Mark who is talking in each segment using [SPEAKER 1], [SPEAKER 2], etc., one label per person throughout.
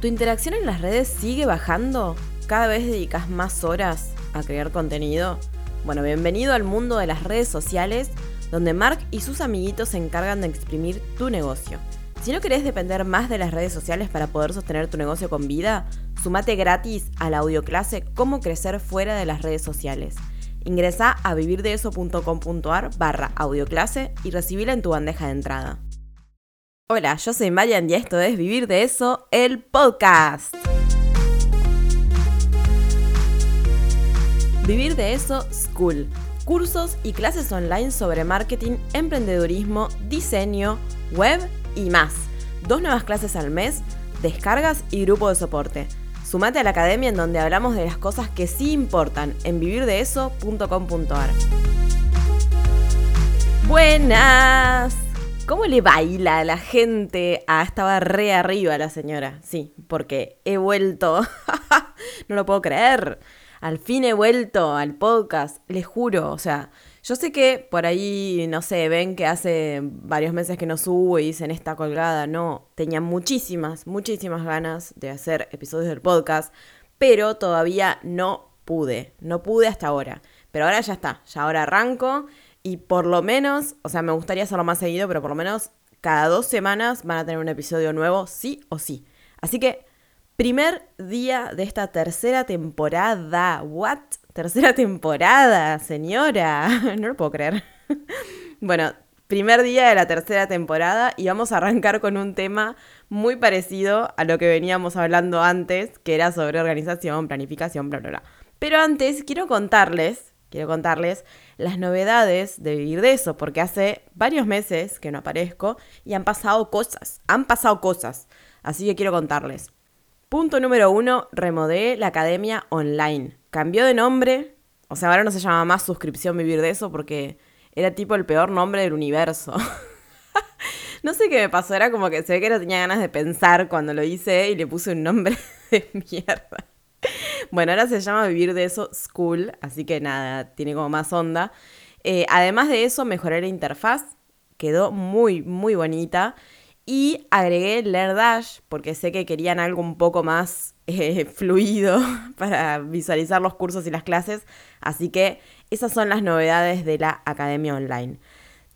[SPEAKER 1] ¿Tu interacción en las redes sigue bajando? ¿Cada vez dedicas más horas a crear contenido? Bueno, bienvenido al mundo de las redes sociales, donde Mark y sus amiguitos se encargan de exprimir tu negocio. Si no querés depender más de las redes sociales para poder sostener tu negocio con vida, sumate gratis a la audioclase Cómo crecer fuera de las redes sociales. Ingresa a vivirdeeso.com.ar barra audioclase y recibila en tu bandeja de entrada. Hola, yo soy Marian y esto es Vivir de Eso, el podcast. Vivir de Eso School. Cursos y clases online sobre marketing, emprendedurismo, diseño, web y más. Dos nuevas clases al mes, descargas y grupo de soporte. Sumate a la academia en donde hablamos de las cosas que sí importan en vivirdeeso.com.ar. Buenas. ¿Cómo le baila a la gente? Ah, estaba re arriba la señora. Sí, porque he vuelto. no lo puedo creer. Al fin he vuelto al podcast, les juro. O sea, yo sé que por ahí, no sé, ven que hace varios meses que no subo y dicen esta colgada. No, tenía muchísimas, muchísimas ganas de hacer episodios del podcast, pero todavía no pude. No pude hasta ahora. Pero ahora ya está, ya ahora arranco y por lo menos, o sea, me gustaría hacerlo más seguido, pero por lo menos cada dos semanas van a tener un episodio nuevo, sí o sí. Así que, primer día de esta tercera temporada. ¿What? Tercera temporada, señora. No lo puedo creer. bueno, primer día de la tercera temporada y vamos a arrancar con un tema muy parecido a lo que veníamos hablando antes, que era sobre organización, planificación, bla, bla, bla. Pero antes quiero contarles quiero contarles las novedades de vivir de eso, porque hace varios meses que no aparezco y han pasado cosas, han pasado cosas, así que quiero contarles. Punto número uno, remodelé la academia online. Cambió de nombre, o sea, ahora no se llama más suscripción vivir de eso porque era tipo el peor nombre del universo. no sé qué me pasó, era como que se ve que no tenía ganas de pensar cuando lo hice y le puse un nombre de mierda. Bueno, ahora se llama Vivir de eso School, así que nada, tiene como más onda. Eh, además de eso, mejoré la interfaz, quedó muy, muy bonita. Y agregué Learn Dash, porque sé que querían algo un poco más eh, fluido para visualizar los cursos y las clases. Así que esas son las novedades de la Academia Online.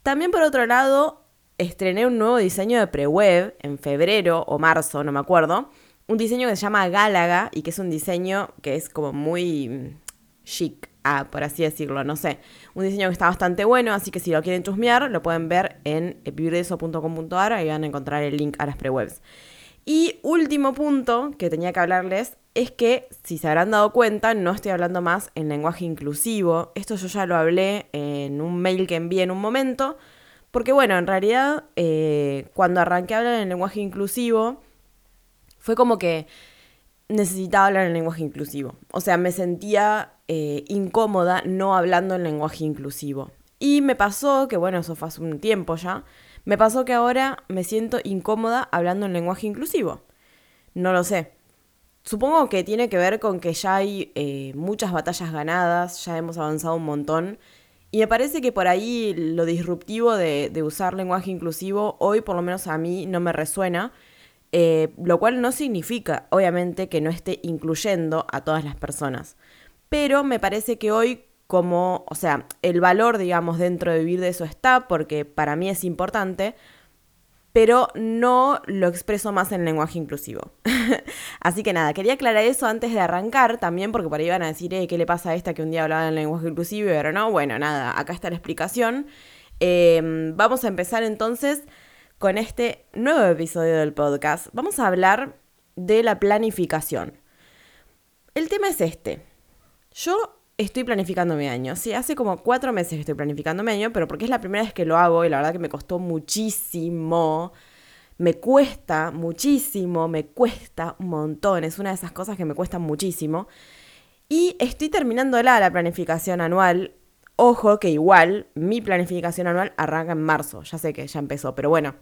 [SPEAKER 1] También por otro lado, estrené un nuevo diseño de pre-web en febrero o marzo, no me acuerdo un diseño que se llama Gálaga y que es un diseño que es como muy mm, chic, ah, por así decirlo, no sé. Un diseño que está bastante bueno, así que si lo quieren chusmear, lo pueden ver en vivirdeso.com.ar, ahí van a encontrar el link a las prewebs. Y último punto que tenía que hablarles es que, si se habrán dado cuenta, no estoy hablando más en lenguaje inclusivo. Esto yo ya lo hablé en un mail que envié en un momento, porque bueno, en realidad, eh, cuando arranqué a hablar en lenguaje inclusivo, fue como que necesitaba hablar en lenguaje inclusivo. O sea, me sentía eh, incómoda no hablando en lenguaje inclusivo. Y me pasó, que bueno, eso fue hace un tiempo ya, me pasó que ahora me siento incómoda hablando en lenguaje inclusivo. No lo sé. Supongo que tiene que ver con que ya hay eh, muchas batallas ganadas, ya hemos avanzado un montón. Y me parece que por ahí lo disruptivo de, de usar lenguaje inclusivo hoy por lo menos a mí no me resuena. Eh, lo cual no significa, obviamente, que no esté incluyendo a todas las personas. Pero me parece que hoy, como, o sea, el valor, digamos, dentro de vivir de eso está, porque para mí es importante, pero no lo expreso más en lenguaje inclusivo. Así que nada, quería aclarar eso antes de arrancar, también porque por ahí van a decir, eh, ¿qué le pasa a esta que un día hablaba en lenguaje inclusivo ahora no? Bueno, nada, acá está la explicación. Em, vamos a empezar entonces con este nuevo episodio del podcast. Vamos a hablar de la planificación. El tema es este. Yo estoy planificando mi año. Sí, hace como cuatro meses que estoy planificando mi año, pero porque es la primera vez que lo hago y la verdad que me costó muchísimo. Me cuesta muchísimo, me cuesta un montón. Es una de esas cosas que me cuestan muchísimo. Y estoy terminando la planificación anual. Ojo que igual mi planificación anual arranca en marzo. Ya sé que ya empezó, pero bueno,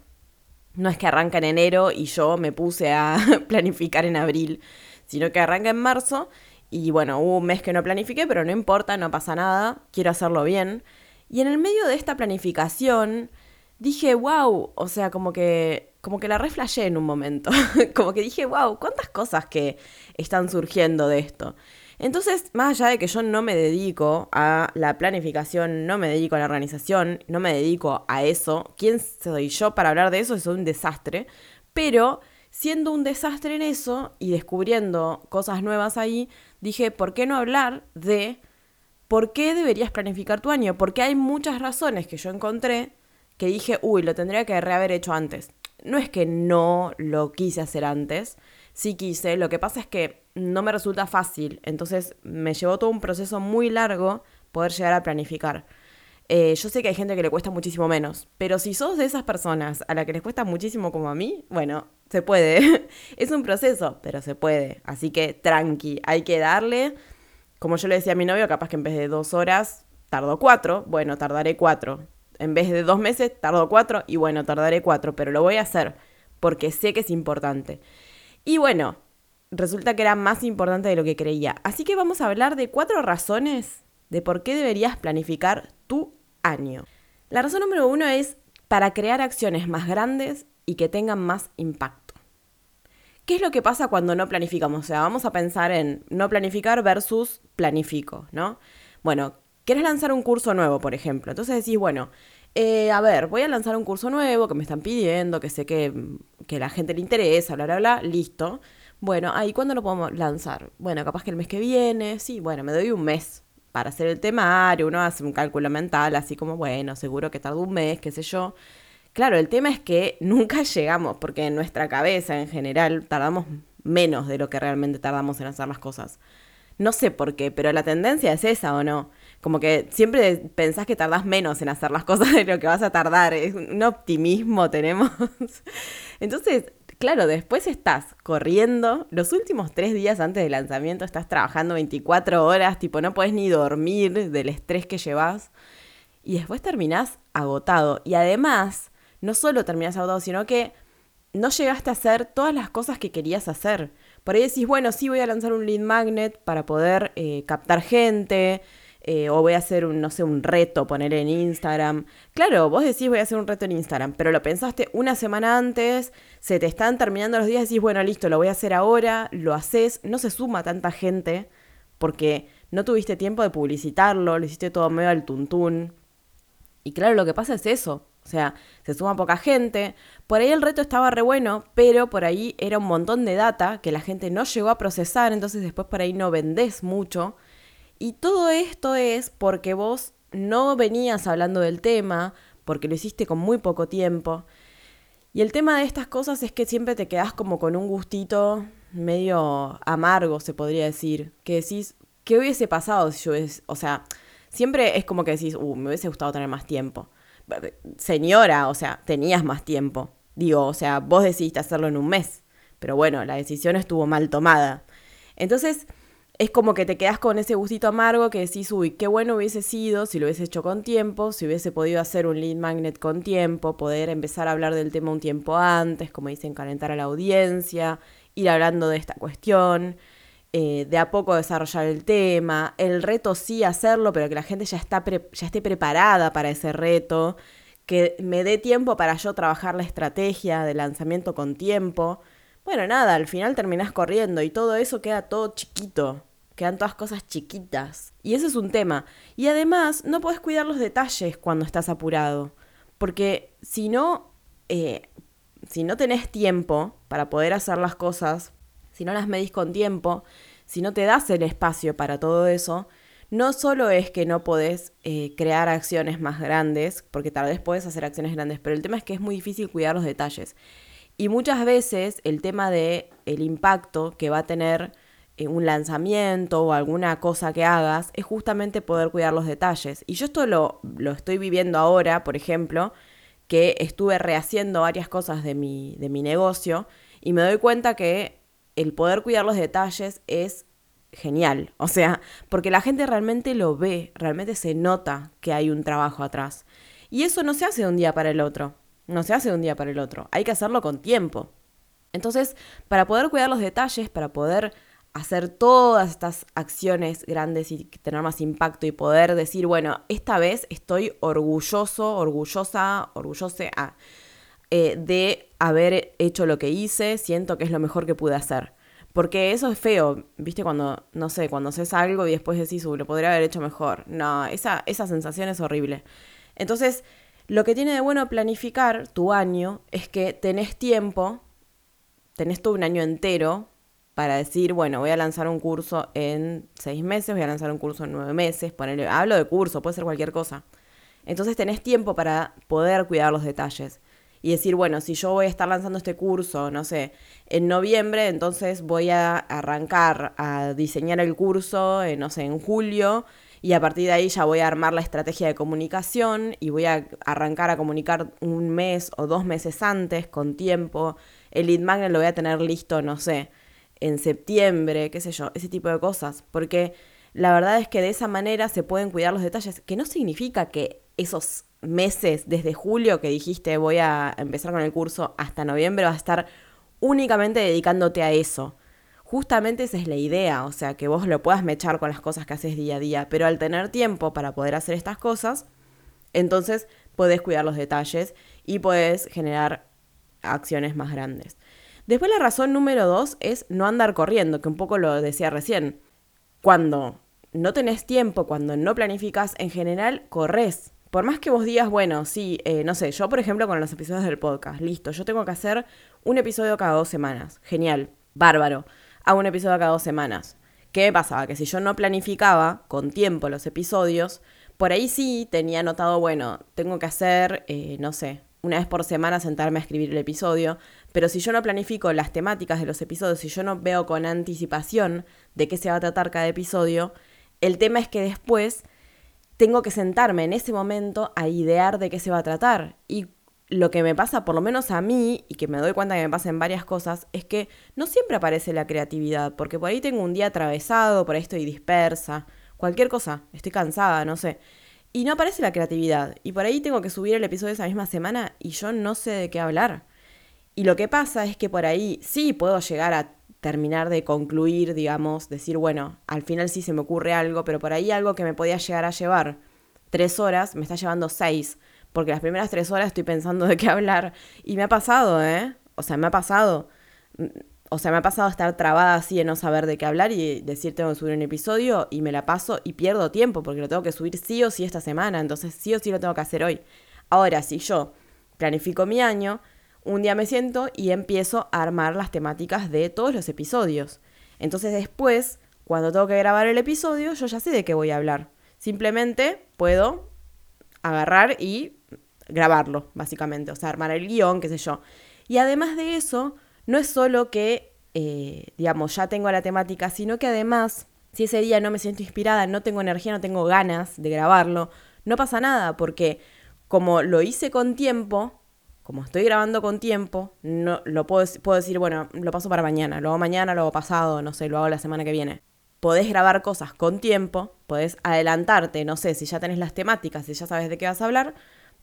[SPEAKER 1] no es que arranca en enero y yo me puse a planificar en abril, sino que arranca en marzo y bueno, hubo un mes que no planifiqué, pero no importa, no pasa nada, quiero hacerlo bien. Y en el medio de esta planificación dije, wow, o sea, como que, como que la reflejé en un momento. como que dije, wow, cuántas cosas que están surgiendo de esto. Entonces, más allá de que yo no me dedico a la planificación, no me dedico a la organización, no me dedico a eso, ¿quién soy yo para hablar de eso? Es un desastre. Pero siendo un desastre en eso y descubriendo cosas nuevas ahí, dije, ¿por qué no hablar de por qué deberías planificar tu año? Porque hay muchas razones que yo encontré que dije, uy, lo tendría que rehaber hecho antes. No es que no lo quise hacer antes, sí quise, lo que pasa es que no me resulta fácil. Entonces me llevó todo un proceso muy largo poder llegar a planificar. Eh, yo sé que hay gente que le cuesta muchísimo menos, pero si sos de esas personas a la que les cuesta muchísimo como a mí, bueno, se puede. es un proceso, pero se puede. Así que tranqui, hay que darle. Como yo le decía a mi novio, capaz que en vez de dos horas, tardo cuatro. Bueno, tardaré cuatro. En vez de dos meses, tardo cuatro. Y bueno, tardaré cuatro, pero lo voy a hacer porque sé que es importante. Y bueno, resulta que era más importante de lo que creía. Así que vamos a hablar de cuatro razones de por qué deberías planificar tu año. La razón número uno es para crear acciones más grandes y que tengan más impacto. ¿Qué es lo que pasa cuando no planificamos? O sea, vamos a pensar en no planificar versus planifico, ¿no? Bueno, quieres lanzar un curso nuevo, por ejemplo. Entonces decís, bueno, eh, a ver, voy a lanzar un curso nuevo que me están pidiendo, que sé que, que la gente le interesa, bla, bla, bla, listo. Bueno, ahí cuándo lo podemos lanzar? Bueno, capaz que el mes que viene, sí, bueno, me doy un mes para hacer el temario, uno hace un cálculo mental, así como, bueno, seguro que tarda un mes, qué sé yo. Claro, el tema es que nunca llegamos, porque en nuestra cabeza en general tardamos menos de lo que realmente tardamos en hacer las cosas. No sé por qué, pero la tendencia es esa o no. Como que siempre pensás que tardás menos en hacer las cosas de lo que vas a tardar. Es un optimismo tenemos. Entonces, claro, después estás corriendo, los últimos tres días antes del lanzamiento estás trabajando 24 horas, tipo no puedes ni dormir del estrés que llevas y después terminás agotado. Y además, no solo terminás agotado, sino que no llegaste a hacer todas las cosas que querías hacer. Por ahí decís, bueno, sí voy a lanzar un lead magnet para poder eh, captar gente, eh, o voy a hacer un, no sé, un reto, poner en Instagram. Claro, vos decís voy a hacer un reto en Instagram, pero lo pensaste una semana antes, se te están terminando los días decís, bueno, listo, lo voy a hacer ahora, lo haces, no se suma tanta gente porque no tuviste tiempo de publicitarlo, lo hiciste todo medio al tuntún. Y claro, lo que pasa es eso. O sea, se suma poca gente. Por ahí el reto estaba re bueno, pero por ahí era un montón de data que la gente no llegó a procesar, entonces después por ahí no vendés mucho. Y todo esto es porque vos no venías hablando del tema, porque lo hiciste con muy poco tiempo. Y el tema de estas cosas es que siempre te quedás como con un gustito medio amargo, se podría decir. Que decís, ¿qué hubiese pasado si yo hubiese... O sea, siempre es como que decís, uh, me hubiese gustado tener más tiempo. Señora, o sea, tenías más tiempo. Digo, o sea, vos decidiste hacerlo en un mes. Pero bueno, la decisión estuvo mal tomada. Entonces, es como que te quedas con ese gustito amargo que decís, uy, qué bueno hubiese sido si lo hubiese hecho con tiempo, si hubiese podido hacer un lead magnet con tiempo, poder empezar a hablar del tema un tiempo antes, como dicen, calentar a la audiencia, ir hablando de esta cuestión, eh, de a poco desarrollar el tema, el reto sí hacerlo, pero que la gente ya, está ya esté preparada para ese reto, que me dé tiempo para yo trabajar la estrategia de lanzamiento con tiempo. Bueno, nada, al final terminás corriendo y todo eso queda todo chiquito quedan todas cosas chiquitas. Y ese es un tema. Y además, no puedes cuidar los detalles cuando estás apurado. Porque si no, eh, si no tenés tiempo para poder hacer las cosas, si no las medís con tiempo, si no te das el espacio para todo eso, no solo es que no podés eh, crear acciones más grandes, porque tal vez puedes hacer acciones grandes, pero el tema es que es muy difícil cuidar los detalles. Y muchas veces el tema de el impacto que va a tener eh, un lanzamiento o alguna cosa que hagas es justamente poder cuidar los detalles. Y yo esto lo, lo estoy viviendo ahora, por ejemplo, que estuve rehaciendo varias cosas de mi, de mi negocio y me doy cuenta que el poder cuidar los detalles es genial. O sea, porque la gente realmente lo ve, realmente se nota que hay un trabajo atrás. Y eso no se hace de un día para el otro. No se hace de un día para el otro. Hay que hacerlo con tiempo. Entonces, para poder cuidar los detalles, para poder hacer todas estas acciones grandes y tener más impacto y poder decir, bueno, esta vez estoy orgulloso, orgullosa, orgullosa ah, eh, de haber hecho lo que hice, siento que es lo mejor que pude hacer. Porque eso es feo, ¿viste? Cuando, no sé, cuando haces algo y después decís, lo podría haber hecho mejor. No, esa, esa sensación es horrible. Entonces, lo que tiene de bueno planificar tu año es que tenés tiempo, tenés todo un año entero para decir, bueno, voy a lanzar un curso en seis meses, voy a lanzar un curso en nueve meses, ponerle, hablo de curso, puede ser cualquier cosa. Entonces tenés tiempo para poder cuidar los detalles y decir, bueno, si yo voy a estar lanzando este curso, no sé, en noviembre, entonces voy a arrancar a diseñar el curso, no sé, en julio, y a partir de ahí ya voy a armar la estrategia de comunicación y voy a arrancar a comunicar un mes o dos meses antes, con tiempo. El lead magnet lo voy a tener listo, no sé, en septiembre, qué sé yo, ese tipo de cosas. Porque la verdad es que de esa manera se pueden cuidar los detalles, que no significa que esos meses, desde julio que dijiste voy a empezar con el curso hasta noviembre, vas a estar únicamente dedicándote a eso. Justamente esa es la idea, o sea, que vos lo puedas mechar con las cosas que haces día a día, pero al tener tiempo para poder hacer estas cosas, entonces podés cuidar los detalles y podés generar acciones más grandes. Después la razón número dos es no andar corriendo, que un poco lo decía recién. Cuando no tenés tiempo, cuando no planificas, en general corres. Por más que vos digas, bueno, sí, eh, no sé, yo por ejemplo con los episodios del podcast, listo, yo tengo que hacer un episodio cada dos semanas. Genial, bárbaro. Hago un episodio cada dos semanas. ¿Qué pasaba? Que si yo no planificaba con tiempo los episodios, por ahí sí tenía notado, bueno, tengo que hacer, eh, no sé, una vez por semana sentarme a escribir el episodio, pero si yo no planifico las temáticas de los episodios, si yo no veo con anticipación de qué se va a tratar cada episodio, el tema es que después tengo que sentarme en ese momento a idear de qué se va a tratar. Y lo que me pasa, por lo menos a mí, y que me doy cuenta que me pasan varias cosas, es que no siempre aparece la creatividad, porque por ahí tengo un día atravesado, por ahí estoy dispersa, cualquier cosa, estoy cansada, no sé. Y no aparece la creatividad. Y por ahí tengo que subir el episodio esa misma semana y yo no sé de qué hablar. Y lo que pasa es que por ahí sí puedo llegar a terminar de concluir, digamos, decir, bueno, al final sí se me ocurre algo, pero por ahí algo que me podía llegar a llevar tres horas, me está llevando seis, porque las primeras tres horas estoy pensando de qué hablar. Y me ha pasado, ¿eh? O sea, me ha pasado. O sea, me ha pasado estar trabada así de no saber de qué hablar y decir tengo que subir un episodio y me la paso y pierdo tiempo porque lo tengo que subir sí o sí esta semana, entonces sí o sí lo tengo que hacer hoy. Ahora, si yo planifico mi año, un día me siento y empiezo a armar las temáticas de todos los episodios. Entonces después, cuando tengo que grabar el episodio, yo ya sé de qué voy a hablar. Simplemente puedo agarrar y grabarlo, básicamente. O sea, armar el guion, qué sé yo. Y además de eso, no es solo que, eh, digamos, ya tengo la temática, sino que además, si ese día no me siento inspirada, no tengo energía, no tengo ganas de grabarlo, no pasa nada, porque como lo hice con tiempo, como estoy grabando con tiempo, no lo puedo, puedo decir, bueno, lo paso para mañana, lo hago mañana, lo hago pasado, no sé, lo hago la semana que viene. Podés grabar cosas con tiempo, podés adelantarte, no sé, si ya tenés las temáticas, si ya sabes de qué vas a hablar,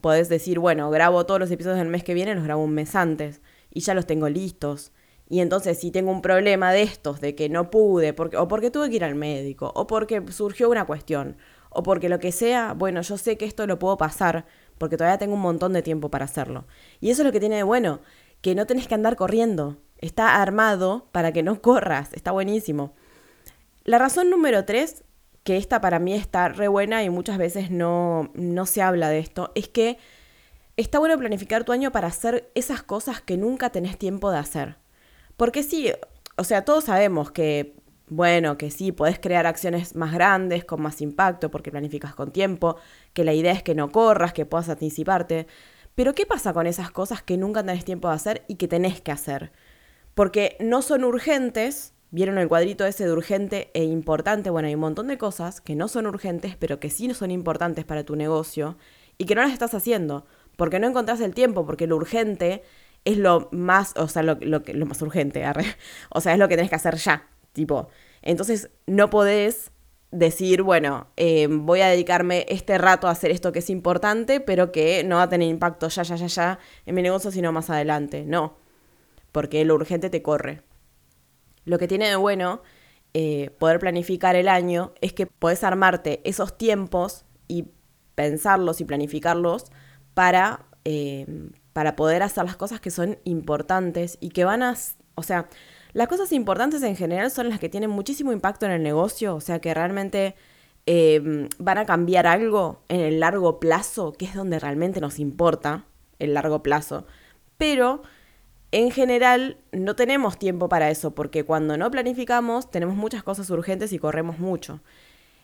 [SPEAKER 1] podés decir, bueno, grabo todos los episodios del mes que viene, los grabo un mes antes y ya los tengo listos. Y entonces si tengo un problema de estos, de que no pude, porque, o porque tuve que ir al médico, o porque surgió una cuestión, o porque lo que sea, bueno, yo sé que esto lo puedo pasar, porque todavía tengo un montón de tiempo para hacerlo. Y eso es lo que tiene de bueno, que no tenés que andar corriendo. Está armado para que no corras, está buenísimo. La razón número tres, que esta para mí está re buena y muchas veces no, no se habla de esto, es que está bueno planificar tu año para hacer esas cosas que nunca tenés tiempo de hacer. Porque sí, o sea, todos sabemos que bueno, que sí, podés crear acciones más grandes, con más impacto, porque planificas con tiempo, que la idea es que no corras, que puedas anticiparte. Pero ¿qué pasa con esas cosas que nunca tenés tiempo de hacer y que tenés que hacer? Porque no son urgentes, vieron el cuadrito ese de urgente e importante, bueno, hay un montón de cosas que no son urgentes, pero que sí son importantes para tu negocio y que no las estás haciendo, porque no encontrás el tiempo, porque lo urgente es lo más, o sea, lo, lo, lo más urgente, o sea, es lo que tenés que hacer ya, Tipo, entonces no podés decir, bueno, eh, voy a dedicarme este rato a hacer esto que es importante, pero que no va a tener impacto ya, ya, ya, ya en mi negocio, sino más adelante. No, porque lo urgente te corre. Lo que tiene de bueno eh, poder planificar el año es que podés armarte esos tiempos y pensarlos y planificarlos para, eh, para poder hacer las cosas que son importantes y que van a, o sea, las cosas importantes en general son las que tienen muchísimo impacto en el negocio, o sea, que realmente eh, van a cambiar algo en el largo plazo, que es donde realmente nos importa el largo plazo. Pero en general no tenemos tiempo para eso, porque cuando no planificamos tenemos muchas cosas urgentes y corremos mucho.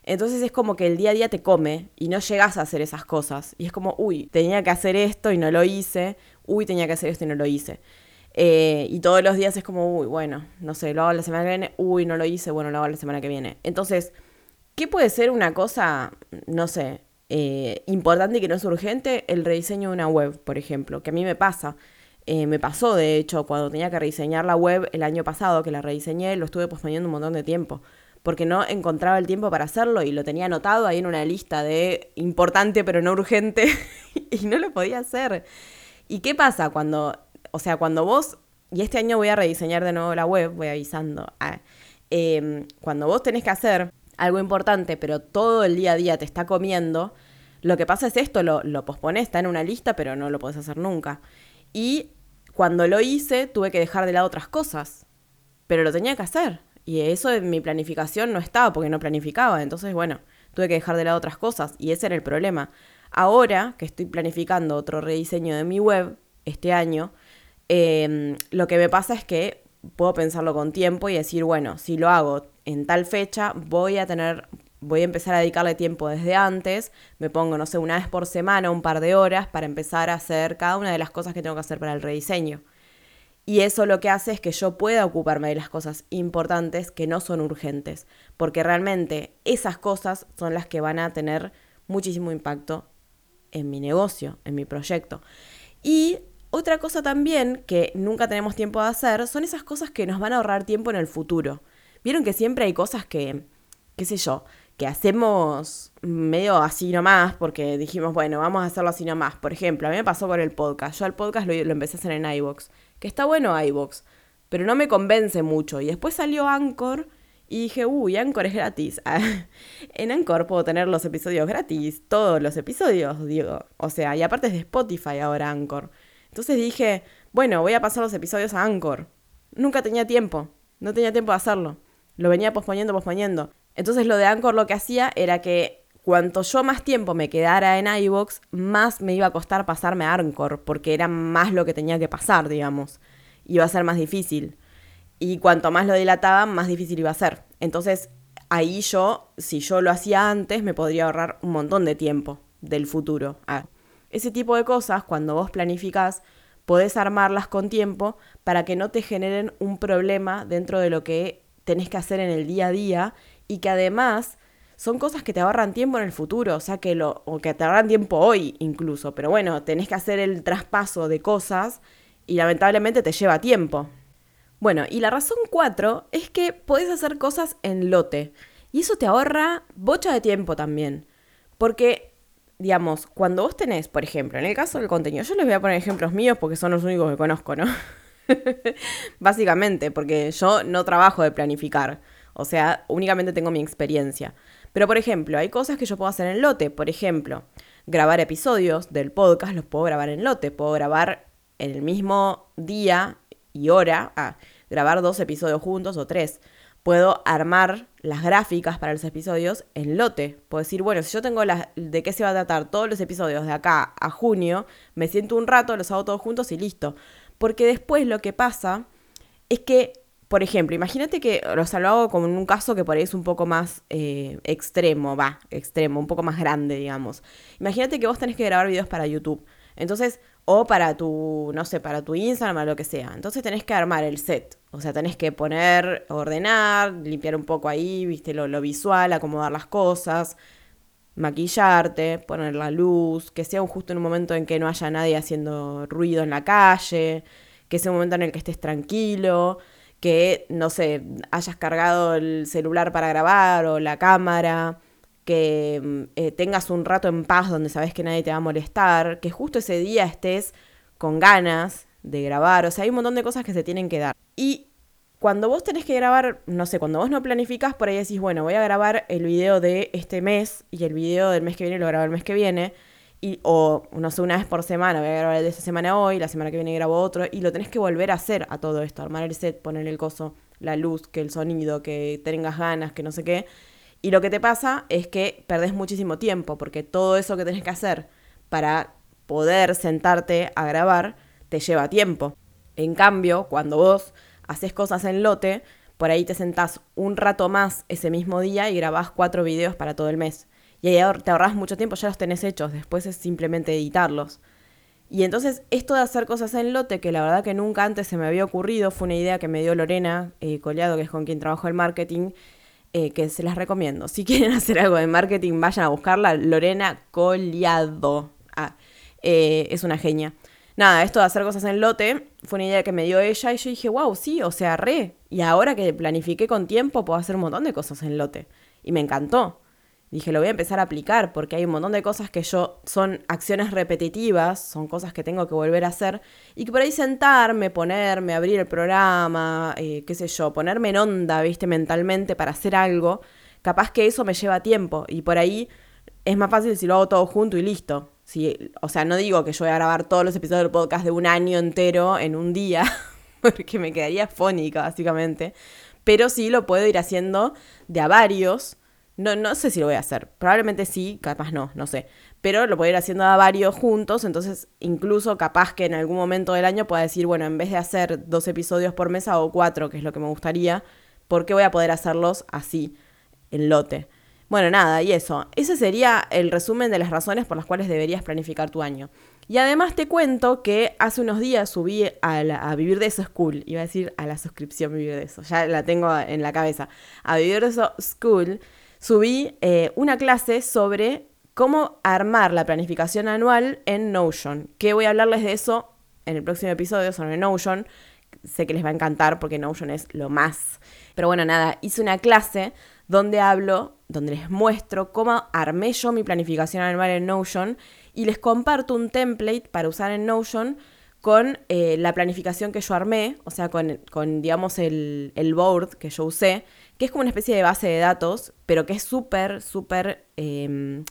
[SPEAKER 1] Entonces es como que el día a día te come y no llegas a hacer esas cosas. Y es como, uy, tenía que hacer esto y no lo hice. Uy, tenía que hacer esto y no lo hice. Eh, y todos los días es como, uy, bueno, no sé, lo hago la semana que viene. Uy, no lo hice, bueno, lo hago la semana que viene. Entonces, ¿qué puede ser una cosa, no sé, eh, importante y que no es urgente? El rediseño de una web, por ejemplo, que a mí me pasa. Eh, me pasó, de hecho, cuando tenía que rediseñar la web el año pasado, que la rediseñé, lo estuve posponiendo un montón de tiempo, porque no encontraba el tiempo para hacerlo y lo tenía anotado ahí en una lista de importante pero no urgente y no lo podía hacer. ¿Y qué pasa cuando, o sea, cuando vos, y este año voy a rediseñar de nuevo la web, voy avisando, ah, em, cuando vos tenés que hacer algo importante pero todo el día a día te está comiendo, lo que pasa es esto, lo, lo pospones, está en una lista pero no lo podés hacer nunca. Y cuando lo hice, tuve que dejar de lado otras cosas, pero lo tenía que hacer. Y eso en mi planificación no estaba porque no planificaba. Entonces, bueno, tuve que dejar de lado otras cosas y ese era el problema. Ahora que estoy planificando otro rediseño de mi web este año, em, lo que me pasa es que puedo pensarlo con tiempo y decir, bueno, si lo hago en tal fecha, voy a tener voy a empezar a dedicarle tiempo desde antes, me pongo, no sé, una vez por semana, un par de horas para empezar a hacer cada una de las cosas que tengo que hacer para el rediseño. Y eso lo que hace es que yo pueda ocuparme de las cosas importantes que no son urgentes, porque realmente esas cosas son las que van a tener muchísimo impacto en mi negocio, en mi proyecto. Y otra cosa también que nunca tenemos tiempo de hacer son esas cosas que nos van a ahorrar tiempo en el futuro. Vieron que siempre hay cosas que, qué sé yo, que hacemos medio así nomás, porque dijimos, bueno, vamos a hacerlo así nomás. Por ejemplo, a mí me pasó con el podcast. Yo el podcast lo, empecé a hacer en iVoox, que está bueno iVoox, pero no me convence mucho. Y después salió Anchor y dije, uy, Anchor es gratis. en Anchor puedo tener los episodios gratis, todos los episodios, digo. O sea, y aparte es de Spotify ahora Anchor. Entonces dije, bueno, voy a pasar los episodios a Anchor. Nunca tenía tiempo, no tenía tiempo de hacerlo. Lo venía posponiendo, posponiendo. Entonces lo de Anchor lo que hacía era que cuanto yo más tiempo me quedara en iVoox, más me iba a costar pasarme a Anchor, porque era más lo que tenía que pasar, digamos. Iba a ser más difícil. Y cuanto más lo dilataba, más difícil iba a ser. Entonces, ahí yo, si yo lo hacía antes, me podría ahorrar un montón de tiempo del futuro. Ah, ese tipo de cosas, cuando vos planificás, podés armarlas con tiempo para que no te generen un problema dentro de lo que tenés que hacer en el día a día y que además son cosas que te ahorran tiempo en el futuro, o sea, que lo, o que te ahorran tiempo hoy incluso, pero bueno, tenés que hacer el traspaso de cosas y lamentablemente te lleva tiempo. Bueno, y la razón cuatro es que podés hacer cosas en lote y eso te ahorra bocha de tiempo también, porque digamos, cuando vos tenés, por ejemplo, en el caso del contenido, yo les voy a poner ejemplos míos porque son los únicos que conozco, ¿no? Básicamente, porque yo no trabajo de planificar. O sea, únicamente tengo mi experiencia. Pero, por ejemplo, hay cosas que yo puedo hacer en lote. Por ejemplo, grabar episodios del podcast los puedo grabar en lote. Puedo grabar en el mismo día y hora. Ah, grabar dos episodios juntos o tres. Puedo armar las gráficas para los episodios en lote. Puedo decir, bueno, si yo tengo las, de qué se va a tratar todos los episodios de acá a junio, me siento un rato, los hago todos juntos y listo. Porque después lo que pasa es que por ejemplo, imagínate que, lo hago como en un caso que por ahí es un poco más eh, extremo, va, extremo, un poco más grande, digamos. Imagínate que vos tenés que grabar videos para YouTube. Entonces, o para tu, no sé, para tu Instagram o lo que sea. Entonces tenés que armar el set. O sea, tenés que poner, ordenar, limpiar un poco ahí, viste, lo, lo visual, acomodar las cosas, maquillarte, poner la luz, que sea justo en un momento en que no haya nadie haciendo ruido en la calle, que sea un momento en el que estés tranquilo que, no sé, hayas cargado el celular para grabar o la cámara, que mm, eh, tengas un rato en paz donde sabes que nadie te va a molestar, que justo ese día estés con ganas de grabar, o sea, hay un montón de cosas que se tienen que dar. Y cuando vos tenés que grabar, no sé, cuando vos no planificás, por ahí decís, bueno, voy a grabar el video de este mes y el video del mes que viene lo grabo el mes que viene. Y, o no sé, una vez por semana, voy a grabar el de esta semana hoy, la semana que viene grabo otro, y lo tenés que volver a hacer a todo esto, armar el set, poner el coso, la luz, que el sonido, que tengas ganas, que no sé qué. Y lo que te pasa es que perdés muchísimo tiempo, porque todo eso que tenés que hacer para poder sentarte a grabar te lleva tiempo. En cambio, cuando vos haces cosas en lote, por ahí te sentás un rato más ese mismo día y grabás cuatro videos para todo el mes. Y ahí te ahorras mucho tiempo, ya los tenés hechos, después es simplemente editarlos. Y entonces esto de hacer cosas en lote, que la verdad que nunca antes se me había ocurrido, fue una idea que me dio Lorena eh, Collado, que es con quien trabajo el marketing, eh, que se las recomiendo. Si quieren hacer algo de marketing, vayan a buscarla. Lorena Collado. Ah, eh, es una genia. Nada, esto de hacer cosas en lote fue una idea que me dio ella y yo dije, wow, sí, o sea, re. Y ahora que planifiqué con tiempo, puedo hacer un montón de cosas en lote. Y me encantó dije, lo voy a empezar a aplicar porque hay un montón de cosas que yo son acciones repetitivas, son cosas que tengo que volver a hacer y que por ahí sentarme, ponerme, abrir el programa, eh, qué sé yo, ponerme en onda, viste, mentalmente para hacer algo, capaz que eso me lleva tiempo y por ahí es más fácil si lo hago todo junto y listo. Si, o sea, no digo que yo voy a grabar todos los episodios del podcast de un año entero en un día, porque me quedaría fónica, básicamente. Pero sí lo puedo ir haciendo de a varios no, no sé si lo voy a hacer. Probablemente sí, capaz no, no sé. Pero lo puedo ir haciendo a varios juntos, entonces incluso capaz que en algún momento del año pueda decir, bueno, en vez de hacer dos episodios por mesa o cuatro, que es lo que me gustaría, ¿por qué voy a poder hacerlos así, en lote? Bueno, nada, y eso. Ese sería el resumen de las razones por las cuales deberías planificar tu año. Y además te cuento que hace unos días subí a, a, Vivir de Eso School. Iba a decir a la suscripción Vivir de Eso. Ya la tengo en la cabeza. A Vivir de Eso School subí eh, una clase sobre cómo armar la planificación anual en Notion, que voy a hablarles de eso en el próximo episodio sobre Notion. Sé que les va a encantar porque Notion es lo más. Pero bueno, nada, hice una clase donde hablo, donde les muestro cómo armé yo mi planificación anual en Notion y les comparto un template para usar en Notion con eh, la planificación que yo armé, o sea, con, digamos, el, el board que yo usé que es como una especie de base de datos, pero que es súper, súper, eh,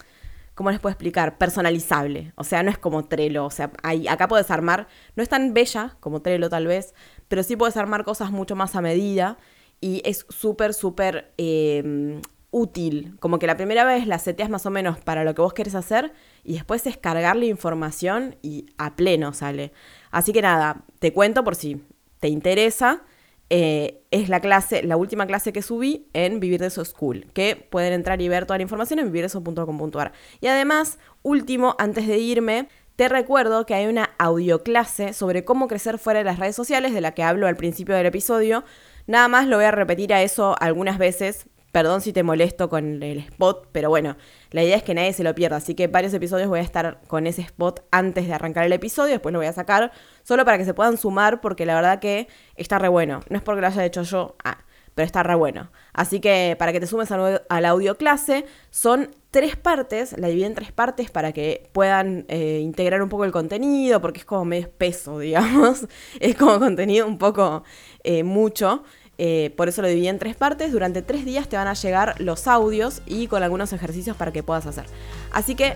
[SPEAKER 1] ¿cómo les puedo explicar? Personalizable. O sea, no es como Trello. O sea, acá puedes armar, no es tan bella como Trello tal vez, pero sí puedes armar cosas mucho más a medida y es súper, súper em, útil. Como que la primera vez la seteas más o menos para lo que vos querés hacer y después es cargarle información y a pleno sale. Así que nada, te cuento por si te interesa. Eh, es la clase, la última clase que subí en Vivir de eso School, que pueden entrar y ver toda la información en vivirdeso.com.ar. Y además, último, antes de irme, te recuerdo que hay una audioclase sobre cómo crecer fuera de las redes sociales, de la que hablo al principio del episodio. Nada más lo voy a repetir a eso algunas veces Perdón si te molesto con el spot, pero bueno, la idea es que nadie se lo pierda, así que varios episodios voy a estar con ese spot antes de arrancar el episodio, después lo voy a sacar, solo para que se puedan sumar, porque la verdad que está re bueno. No es porque lo haya hecho yo, ah, pero está re bueno. Así que para que te sumes a la audio clase, son tres partes, la dividí en tres partes para que puedan eh, integrar un poco el contenido, porque es como medio espeso, digamos, es como contenido un poco eh, mucho. Eh, por eso lo dividí en tres partes. Durante tres días te van a llegar los audios y con algunos ejercicios para que puedas hacer. Así que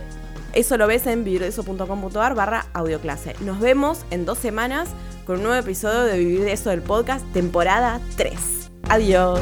[SPEAKER 1] eso lo ves en vivirdeso.com.ar barra audioclase. Nos vemos en dos semanas con un nuevo episodio de Vivir de Eso del podcast, temporada 3. Adiós.